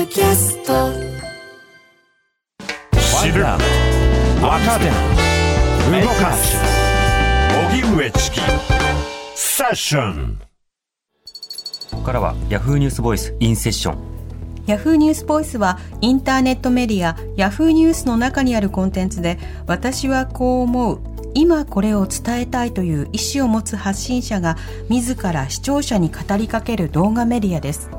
ドキャスト。知る若手動かす。荻上チキ。セッション。ここからはヤフーニュースボイスインセッション。ヤフーニュースボイスはインターネットメディアヤフーニュースの中にあるコンテンツで私はこう思う今これを伝えたいという意思を持つ発信者が自ら視聴者に語りかける動画メディアです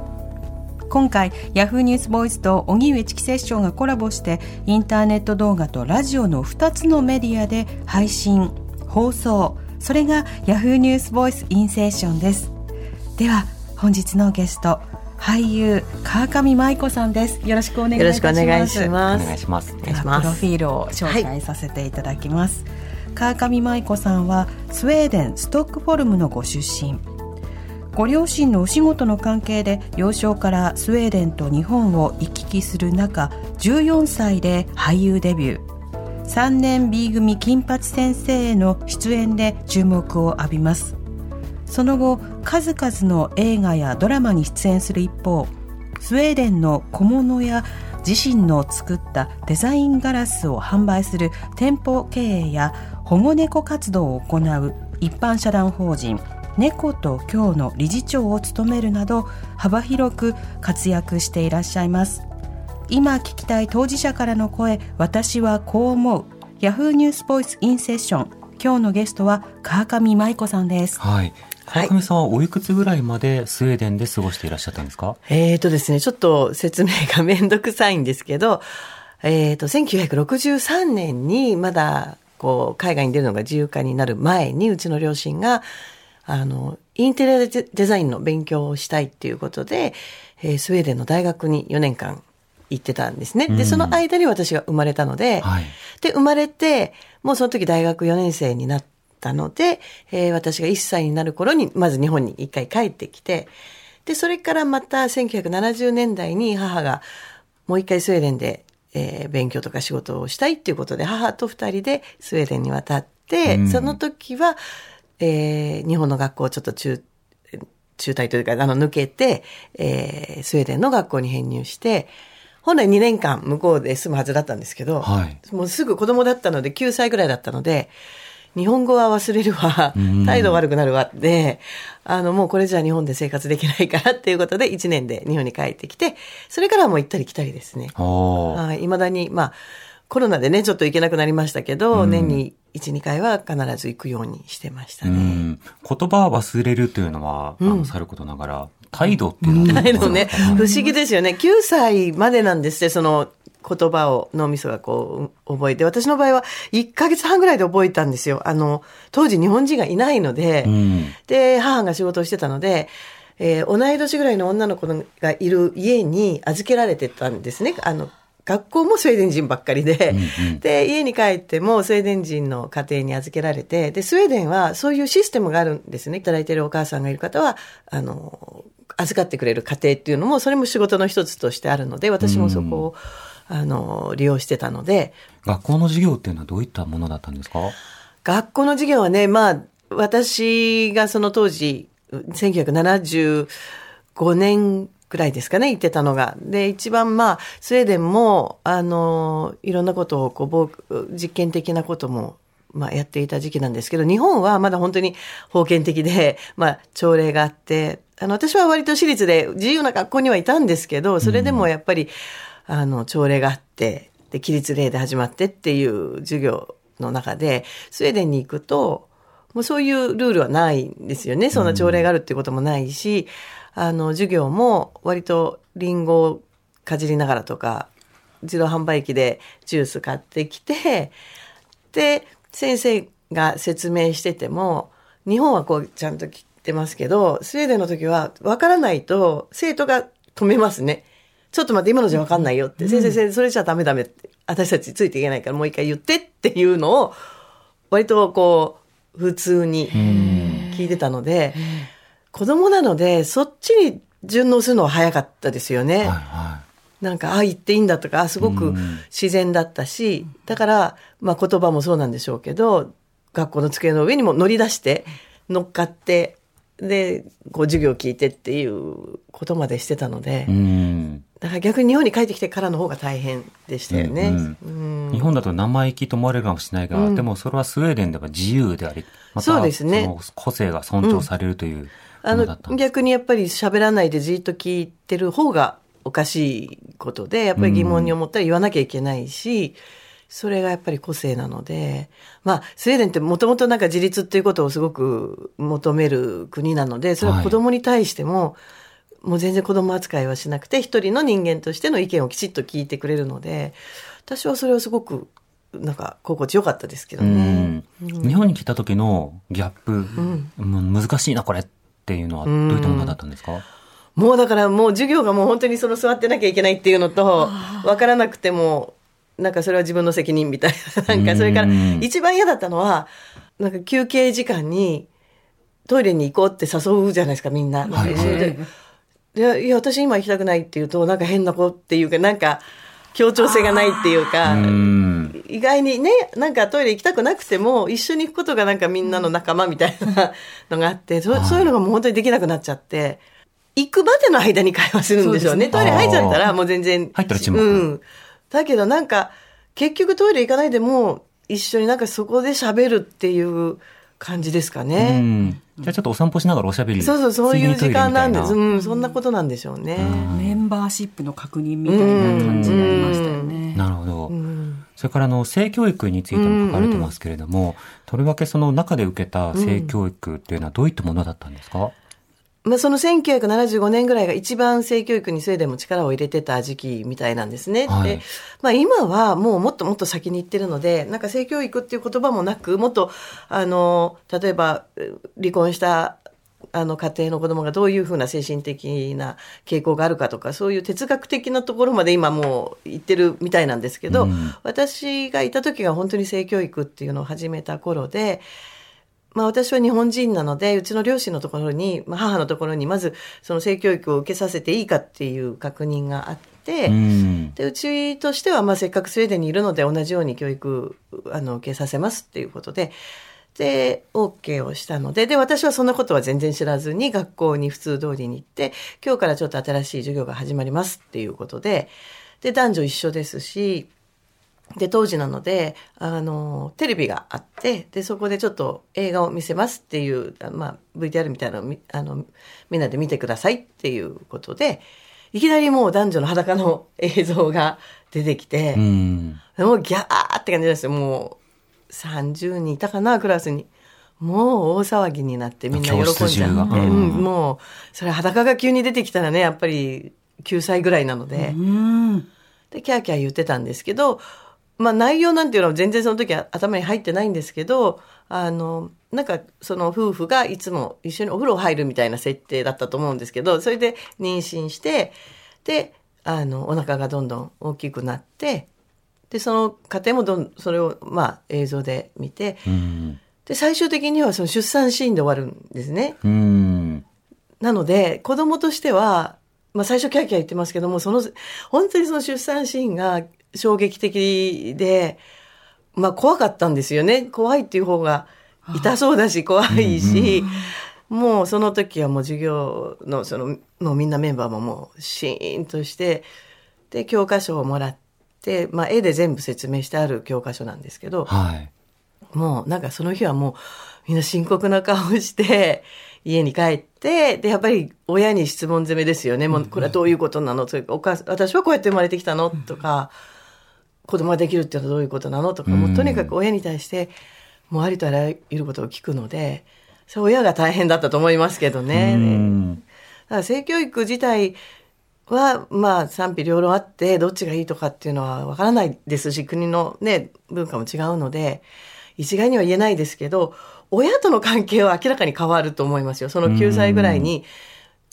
今回ヤフーニュースボイスと荻上チキセッションがコラボしてインターネット動画とラジオの2つのメディアで配信放送。それがヤフーニュースボイスインセッションです。では本日のゲスト俳優川上舞子さんです。よろしくお願いします。よろしくお願いします。プロフィールを紹介させていただきます、川上舞子さんはスウェーデンストックフォルムのご出身ご両親のお仕事の関係で幼少からスウェーデンと日本を行き来する中14歳で俳優デビュー。3年 B 組金八先生への出演で注目を浴びます。その後数々の映画やドラマに出演する一方スウェーデンの小物や自身の作ったデザインガラスを販売する店舗経営や保護猫活動を行う一般社団法人猫と今日の理事長を務めるなど幅広く活躍していらっしゃいます。今聞きたい当事者からの声私はこう思う。ヤフーニュースボイスインセッション今日のゲストは川上舞子さんです。はい。はい。川上さんはおいくつぐらいまでスウェーデンで過ごしていらっしゃったんですか？えーとですね、ちょっと説明がめんどくさいんですけど、えーと、1963年にまだ、こう、海外に出るのが自由化になる前に、うちの両親が、あの、インテリアデデザインの勉強をしたいっていうことで、えースウェーデンの大学に4年間行ってたんですね。で、うん。その間に私が生まれたので、はい。で、生まれて、もうその時大学4年生になったので、えー私が1歳になる頃に、まず日本に一回帰ってきて、で、それからまた1970年代に母がもう一回スウェーデンで、えー勉強とか仕事をしたいっていうことで、母と二人でスウェーデンに渡って、うん。その時は、えー日本の学校をちょっと中、中退というか、あの、抜けて、えースウェーデンの学校に編入して、本来2年間向こうで住むはずだったんですけど、はい。もうすぐ子供だったので9歳ぐらいだったので、日本語は忘れるわ。うん、態度悪くなるわ。で、あの、もうこれじゃ日本で生活できないからっていうことで1年で日本に帰ってきて、それからはもう行ったり来たりですね。い、未だに、まあ、コロナでね、ちょっと行けなくなりましたけど、うん。年に1、2回は必ず行くようにしてましたね。うん言葉を忘れるというのは、あうんのさることながら態度っていうのはどういうことないのね不思議ですよね。9歳までなんですって、その言葉を脳みそがこう覚えて。私の場合は1ヶ月半ぐらいで覚えたんですよ。あの、当時日本人がいないので、うんで、母が仕事をしてたので、えー同い年ぐらいの女の子がいる家に預けられてたんですね。あの、学校もスウェーデン人ばっかりで、うんうん。で、家に帰ってもスウェーデン人の家庭に預けられて、で、スウェーデンはそういうシステムがあるんですね。働いてるお母さんがいる方は、あの、預かってくれる家庭っていうのも、それも仕事の一つとしてあるので、私もそこを、あの、利用してたので、学校の授業っていうのはどういったものだったんですか？学校の授業はね、まあ、私がその当時、1975年くらいですかね、行ってたのが。で、一番まあ、スウェーデンも、あの、いろんなことを、こう、僕実験的なことも、まあ、やっていた時期なんですけど、日本はまだ本当に封建的で、まあ、朝礼があって、あの、私は割と私立で自由な学校にはいたんですけど、それでもやっぱり、あの、朝礼があって、で、起立礼で始まってっていう授業の中で、スウェーデンに行くと、もうそういうルールはないんですよね。そんな朝礼があるっていうこともないし、あの、授業も割とリンゴをかじりながらとか、自動販売機でジュース買ってきて、で、先生が説明してても、日本はこうちゃんと切ってますけど、スウェーデンの時は分からないと生徒が止めますね。ちょっと待って、今のじゃ分かんないよって。先生、先生、それじゃダメダメって。私たちついていけないからもう一回言ってっていうのを、割とこう、普通に聞いてたので、子供なので、そっちに順応するのは早かったですよね。はいはなんか、あ、言っていいんだとか、すごくうん自然だったし、だから、まあ言葉もそうなんでしょうけど、学校の机の上にも乗り出して、乗っかって、で、こう授業を聞いてっていうことまでしてたのでい。う、ん。だから逆に日本に帰ってきてからの方が大変でしたよね。うん。日本だと生意気と思われるかもしれないが、でもそれはスウェーデンでは自由であり、またそうですね。個性が尊重されるというあものだったんです。の逆にやっぱり喋らないでじっと聞いてる方がおかしいことで、やっぱり疑問に思ったら言わなきゃいけないし、それがやっぱり個性なので、まあ、スウェーデンってもともとなんか自立っていうことをすごく求める国なので、それは子供に対しても、もう全然子供扱いはしなくて、一人の人間としての意見をきちっと聞いてくれるので、私はそれはすごく、なんか、心地よかったですけどね。うん。日本に来た時のギャップ、うん。難しいなこれっていうのはどういったものだったんですか、もうだからもう授業がもう本当にその座ってなきゃいけないっていうのと、分からなくても、なんかそれは自分の責任みたいな。なんかそれからうん。一番嫌だったのは、なんか休憩時間にトイレに行こうって誘うじゃないですか、みんな。はいででいや、私今行きたくないって言うと、なんか変な子っていうか、なんか協調性がないっていうか、うん意外にね、なんかトイレ行きたくなくても、一緒に行くことがなんかみんなの仲間みたいなのがあって、そそういうのがもう本当にできなくなっちゃって、行くまでの間に会話するんでしょうね。そうねトイレ入っちゃったらもう全然。入ったら沈黙うん。だけどなんか、結局トイレ行かないでも、一緒になんかそこで喋るっていう感じですかうね。んじゃあちょっとお散歩しながらおしゃべりそうそう、そういう時間なんです。うん、そんなことなんでしょうね。メンバーシップの確認みたいな感じになりましたよね。なるほど。うんそれからあの性教育についても書かれてますけれども、とりわけその中で受けた性教育っていうのはどういったものだったんですか、まあ、その1975年ぐらいが一番性教育にスウェーデンも力を入れてた時期みたいなんですね。はいで、まあ今はもうもっともっと先に行ってるので、なんか性教育っていう言葉もなく、もっと、あの、例えばえ離婚したあの家庭の子供がどういうふうな精神的な傾向があるかとか、そういう哲学的なところまで今もう行ってるみたいなんですけど、うん私がいた時が本当に性教育っていうのを始めた頃で、まあ私は日本人なので、うちの両親のところに、まあ母のところにまずその性教育を受けさせていいかっていう確認があって、うん。で、うちとしてはまあせっかくスウェーデンにいるので同じように教育、あの、受けさせますっていうことで、で、OK をしたので、で、私はそんなことは全然知らずに学校に普通通りに行って、今日からちょっと新しい授業が始まりますっていうことで、で、男女一緒ですし、で、当時なので、あの、テレビがあって、で、そこでちょっと映画を見せますっていう、あまあ、VTR みたいなのあの、みんなで見てくださいっていうことで、いきなりもう男女の裸の映像が出てきて、うん。もうギャーって感じですよ。もう30人いたかな、クラスに。もう大騒ぎになってみんな喜んじゃって。うんうん、もう、それ裸が急に出てきたらね、やっぱり9歳ぐらいなので。うん。で、キャーキャー言ってたんですけど、まあ内容なんていうのは全然その時は頭に入ってないんですけど、あの、なんかその夫婦がいつも一緒にお風呂入るみたいな設定だったと思うんですけど、それで妊娠して、で、あの、お腹がどんどん大きくなって、で、その家庭もどん、それをまあ映像で見て、うん。で、最終的にはその出産シーンで終わるんですね。うん。なので、子供としては、まあ最初キャーキャー言ってますけども、その、本当にその出産シーンが衝撃的で、まあ怖かったんですよね。怖いっていう方が痛そうだし、怖いし、もうその時はもう授業の、その、もうみんなメンバーももうシーンとして、で、教科書をもらって、まあ絵で全部説明してある教科書なんですけど、はい。もうなんかその日はもうみんな深刻な顔して家に帰って、で、やっぱり親に質問攻めですよね。もうこれはどういうことなの？それかお母さん私はこうやって生まれてきたの？とか、子供ができるっていうのはどういうことなのとか、もうとにかく親に対してもうありとあらゆることを聞くので、それ親が大変だったと思いますけどね。うん。だから性教育自体は、まあ賛否両論あって、どっちがいいとかっていうのはわからないですし、国のね、文化も違うので、一概には言えないですけど、親との関係は明らかに変わると思いますよ。その9歳ぐらいに、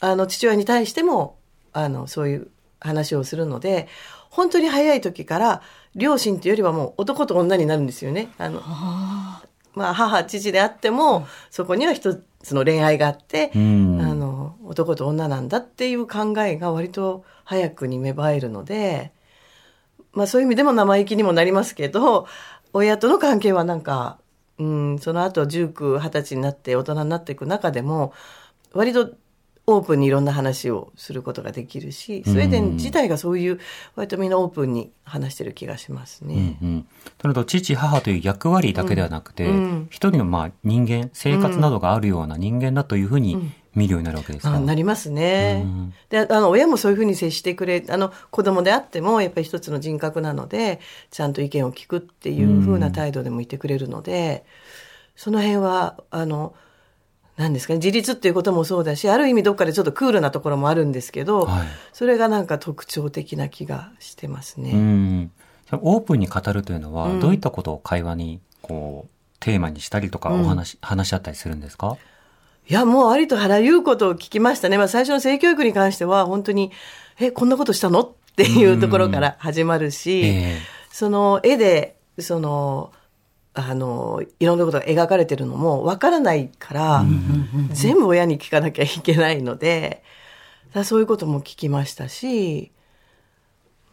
あの、父親に対しても、あの、そういう話をするので、本当に早い時から、両親というよりはもう男と女になるんですよね。あの、まあ、母、父であっても、そこには一つの恋愛があって、うん。あの、男と女なんだっていう考えが割と早くに芽生えるので、まあそういう意味でも生意気にもなりますけど、親との関係はなんか、うん、その後19、20歳になって大人になっていく中でも、割とオープンにいろんな話をすることができるし、スウェーデン自体がそういう、割とみんなオープンに話してる気がしますね。うんうん。となると、父、母という役割だけではなくて、うんうん一人のまあ人間、生活などがあるような人間だというふうに見るようになるわけですか、あなりますねうん。で、あの、親もそういうふうに接してくれ、あの、子供であっても、やっぱり一つの人格なので、ちゃんと意見を聞くっていうふうな態度でもいてくれるので、その辺は、あの、何ですかね、自立っていうこともそうだし、ある意味どっかでちょっとクールなところもあるんですけど、はい。それがなんか特徴的な気がしてますね。うん。オープンに語るというのは、うん。どういったことを会話に、こう、テーマにしたりとか、お話、話し合ったりするんですか？いや、もうありとあらゆることを聞きましたね。まあ最初の性教育に関しては本当に、え、こんなことしたの？っていうところから始まるし、ええ。その絵で、その、あの、いろんなことが描かれてるのもわからないから、全部親に聞かなきゃいけないので、だそういうことも聞きましたし、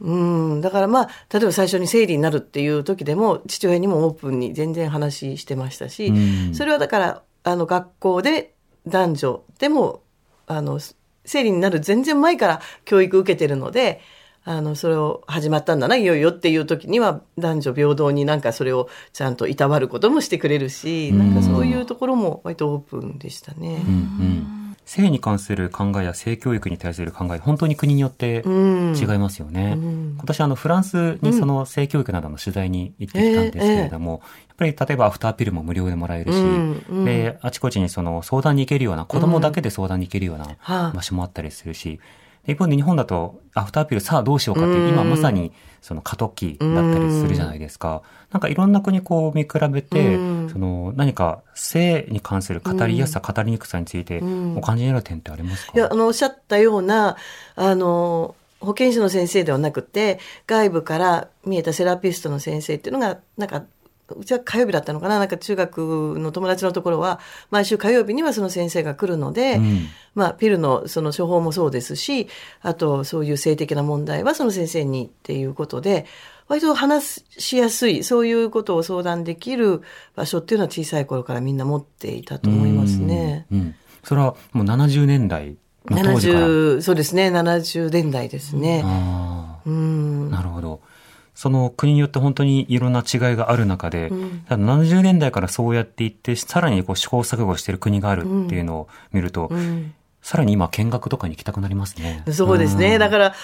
うん、だからまあ、例えば最初に生理になるっていう時でも、父親にもオープンに全然話してましたし、うん。それはだから、あの、学校で男女でも、あの、生理になる全然前から教育受けてるので、あの、それを始まったんだな、いよいよっていう時には、男女平等になんかそれをちゃんといたわることもしてくれるし、なんかそういうところも割とオープンでしたね。うんうん。性に関する考えや性教育に対する考え、本当に国によってうん違いますよね。うん。今年あのフランスにその性教育などの取材に行ってきたんですけれども、やっぱり例えばアフターピルも無料でもらえるし、うん。うん。で、あちこちにその相談に行けるような、子供だけで相談に行けるようなはあ。場所もあったりするし、で一方で日本だとアフターピルさあどうしようかって今まさにその過渡期だったりするじゃないですか。なんかいろんな国こう見比べて、うん。その何か性に関する語りやすさ、語りにくさについてん。お感じになる点ってありますか、いや、あの、おっしゃったような、あの、保健師の先生ではなくて、外部から見えたセラピストの先生っていうのが、なんか、うちは火曜日だったのかななんか中学の友達のところは、毎週火曜日にはその先生が来るので、うんまあ、ピルのその処方もそうですし、あと、そういう性的な問題はその先生にっていうことで、割と話しやすい、そういうことを相談できる場所っていうのは小さい頃からみんな持っていたと思いますね。うん。うんそれはもう70年代の当時から？70、そうですね、70年代ですね。あうんあ、なるほど。その国によって本当にいろんな違いがある中で、ん。ただ70年代からそうやっていって、さらにこう試行錯誤している国があるっていうのを見ると、うん。さらに今見学とかに行きたくなりますね。そうですね。だかから、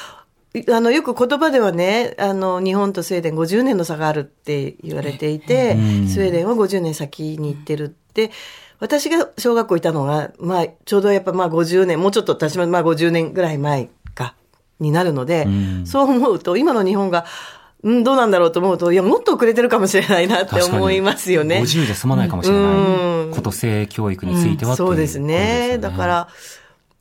いあの、よく言葉ではね、あの、日本とスウェーデン50年の差があるって言われていて、うん。スウェーデンは50年先に行ってるって、私が小学校いたのが、まあ、ちょうどやっぱまあ50年、もうちょっと私もまあ50年ぐらい前か、になるので、うん。そう思うと、今の日本が、うん、どうなんだろうと思うと、いや、もっと遅れてるかもしれないなって思いますよね。50で済まないかもしれうんない。こと性教育については、そうですということね。よだか、ら、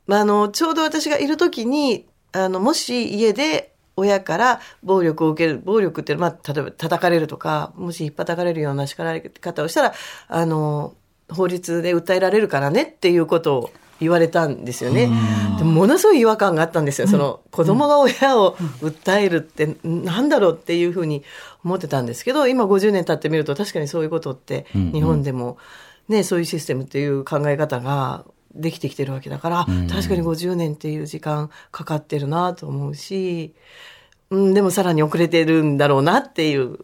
まあ、あの、ちょうど私がいるときに、あの、もし家で親から暴力を受ける、暴力っていうのは、まあ、例えば叩かれるとか、もし引っ叩かれるような叱られ方をしたら、あの、法律で訴えられるからねっていうことを言われたんですよね。でもものすごい違和感があったんですよ。その子供が親を訴えるってなんだろうっていうふうに思ってたんですけど、今50年経ってみると確かにそういうことって日本でもね、そういうシステムっていう考え方ができてきてるわけだから、うん。確かに50年っていう時間かかってるなと思うし、うん、でもさらに遅れてるんだろうなっていう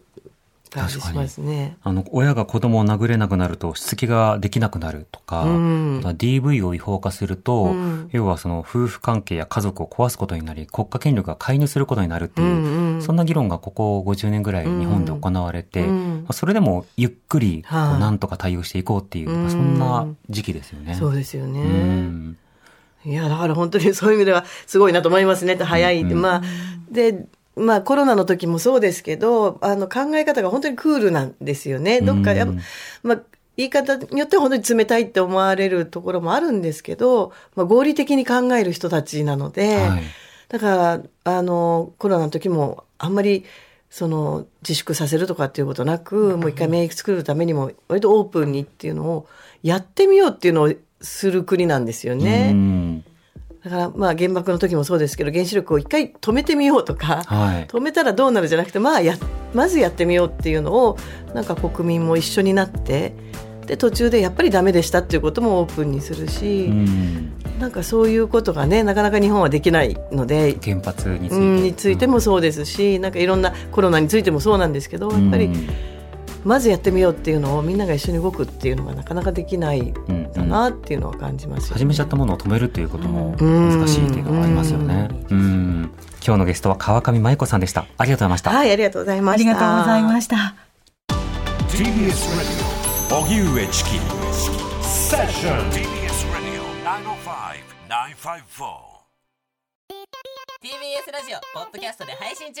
感じしますね。あの、親が子供を殴れなくなると、しつきができなくなるとか、うん DV を違法化すると、うん要はその夫婦関係や家族を壊すことになり、国家権力が介入することになるっていう、うんうんそんな議論がここ50年ぐらい日本で行われて、うんまあそれでもゆっくり、なんとか対応していこうっていう、うんまあそんな時期ですよね。そうですよね。うんいや、だから本当にそういう意味ではすごいなと思いますね。早い。うんまあ、で、まあコロナの時もそうですけど、あの考え方が本当にクールなんですよね。どっかや、うんまあ、言い方によっては本当に冷たいって思われるところもあるんですけど、まあ合理的に考える人たちなので、はいだから、あの、コロナの時もあんまり、その、自粛させるとかっていうことなく、もう一回免疫作るためにも、割とオープンにっていうのを、やってみようっていうのをする国なんですよね。うんだから、まあ、原爆の時もそうですけど、原子力を一回止めてみようとか、はい。止めたらどうなるじゃなくて、まあ、や、まずやってみようっていうのを、なんか国民も一緒になって、で、途中でやっぱりダメでしたっていうこともオープンにするし、うんなんかそういうことがねなかなか日本はできないので原発について。うんいてもそうですし、なんかいろんなコロナについてもそうなんですけどやっぱりうんまずやってみようっていうのをみんなが一緒に動くっていうのがなかなかできないんうんだなっていうのは感じますよね。始めちゃったものを止めるということもうん難しいっていうのがありますよね。うん。今日のゲストは川上舞子さんでした。ありがとうございました。はい、ありがとうございまあした。りがとうございました。TBS Radio 荻上チキセッション TBS Radio 905-954 TBS ラジオポッドキャストで配信中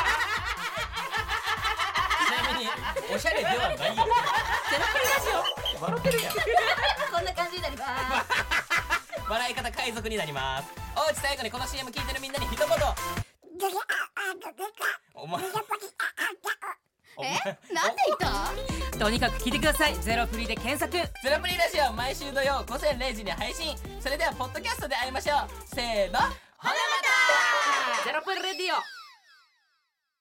おしゃれではないよ。ゼロプリラジオ笑ってる。やんこんな感じになります笑い方海賊になります。おうち最後にこの CM 聞いてるみんなに一言。お前お前。なんで言ったとにかく聞いてください。ゼロフリで検索。ゼロプリラジオ毎週土曜午前0時に配信。それではポッドキャストで会いましょう。せーのほなまた。ゼロプリレディオ